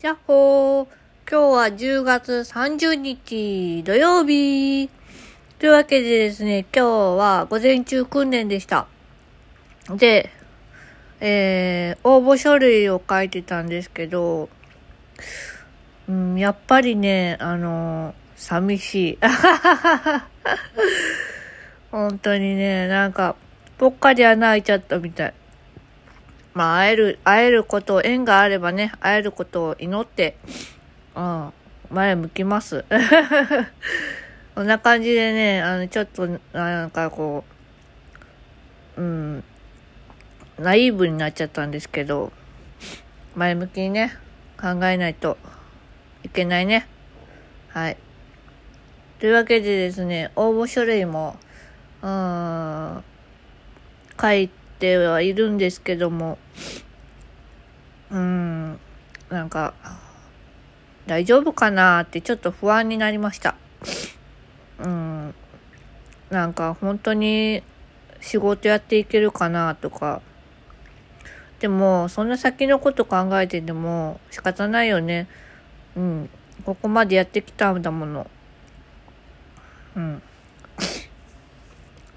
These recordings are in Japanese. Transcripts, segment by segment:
やっほー。今日は10月30日土曜日。というわけでですね、今日は午前中訓練でした。で、えー、応募書類を書いてたんですけど、うん、やっぱりね、あの寂しい。本当にね、なんか、ぽっかり穴開いちゃったみたい。まあ、会える、会えることを、縁があればね、会えることを祈って、うん、前向きます。こんな感じでね、あの、ちょっと、なんかこう、うん、ナイーブになっちゃったんですけど、前向きにね、考えないといけないね。はい。というわけでですね、応募書類も、うん、書いてはいるんですけども、うん、なんか、大丈夫かなってちょっと不安になりました。うん、なんか本当に仕事やっていけるかなとか、でも、そんな先のこと考えてても仕方ないよね。うん。ここまでやってきたんだもの。うん。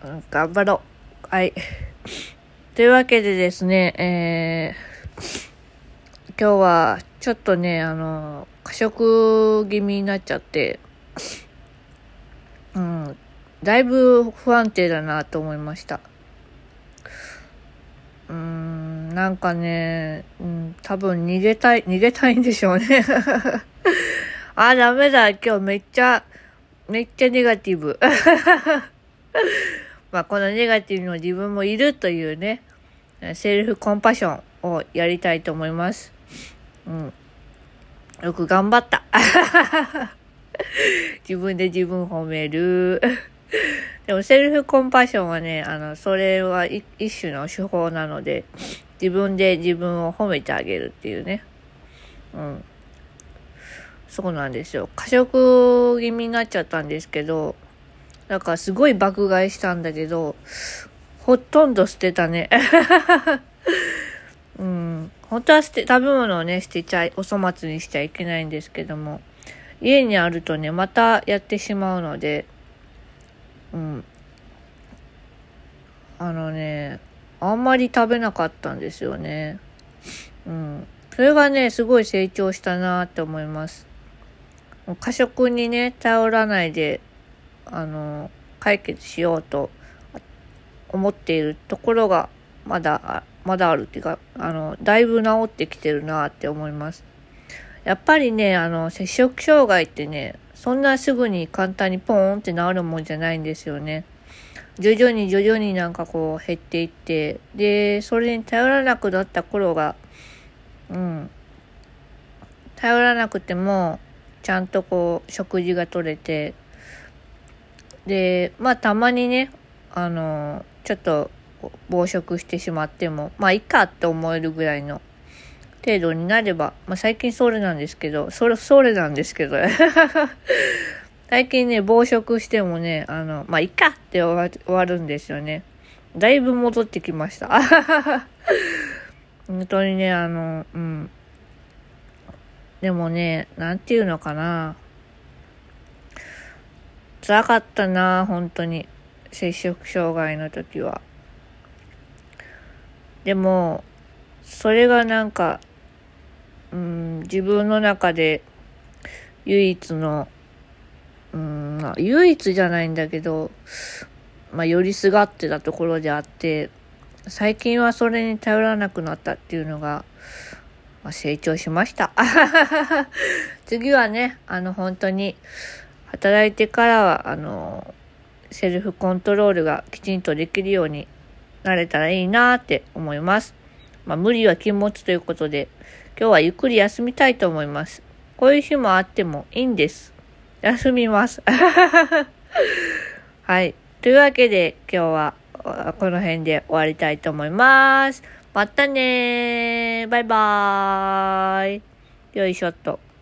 頑張ろう。はい。というわけでですね、えー、今日はちょっとね、あの、過食気味になっちゃって、うん、だいぶ不安定だなと思いました。うん、なんかね、うん、多分逃げたい、逃げたいんでしょうね。あ、ダメだ、今日めっちゃ、めっちゃネガティブ。まあ、このネガティブの自分もいるというね、セルフコンパッションをやりたいと思います。うん。よく頑張った。自分で自分褒める。でもセルフコンパッションはね、あの、それは一種の手法なので、自分で自分を褒めてあげるっていうね。うん。そうなんですよ。過食気味になっちゃったんですけど、だかすごい爆買いしたんだけど、ほとんど捨てたね。うん。本当は捨て、食べ物をね、捨てちゃい、お粗末にしちゃいけないんですけども、家にあるとね、またやってしまうので、うん。あのね、あんまり食べなかったんですよね。うん。それがね、すごい成長したなって思います。過食にね、頼らないであの、解決しようと思っているところがまだ、まだあるっていうか、あの、だいぶ治ってきてるなって思います。やっぱりね、あの、摂食障害ってね、そんなすぐに簡単にポーンって治るもんじゃないんですよね。徐々に徐々になんかこう減っていって、で、それに頼らなくなった頃が、うん、頼らなくても、ちゃんとこう、食事が取れて、で、まあたまにね、あの、ちょっと暴食してしまっても、まあいいかって思えるぐらいの程度になれば、まあ最近それなんですけど、それ、それなんですけど、最近ね、暴食してもね、あの、まあいいかって終わるんですよね。だいぶ戻ってきました。本当にね、あの、うん。でもね、なんていうのかな。辛かったな、本当に。摂食障害の時は。でも、それがなんか、うん、自分の中で唯一の、うん、唯一じゃないんだけど、まあ、寄りすがってたところであって、最近はそれに頼らなくなったっていうのが、まあ、成長しました。次はね、あの、本当に、働いてからは、あの、セルフコントロールがきちんとできるようになれたらいいなって思います。まあ、無理は禁物ということで、今日はゆっくり休みたいと思います。こういう日もあってもいいんです。休みます。はい。というわけで、今日はこの辺で終わりたいと思います。またねー。バイバーイ。よいしょっと。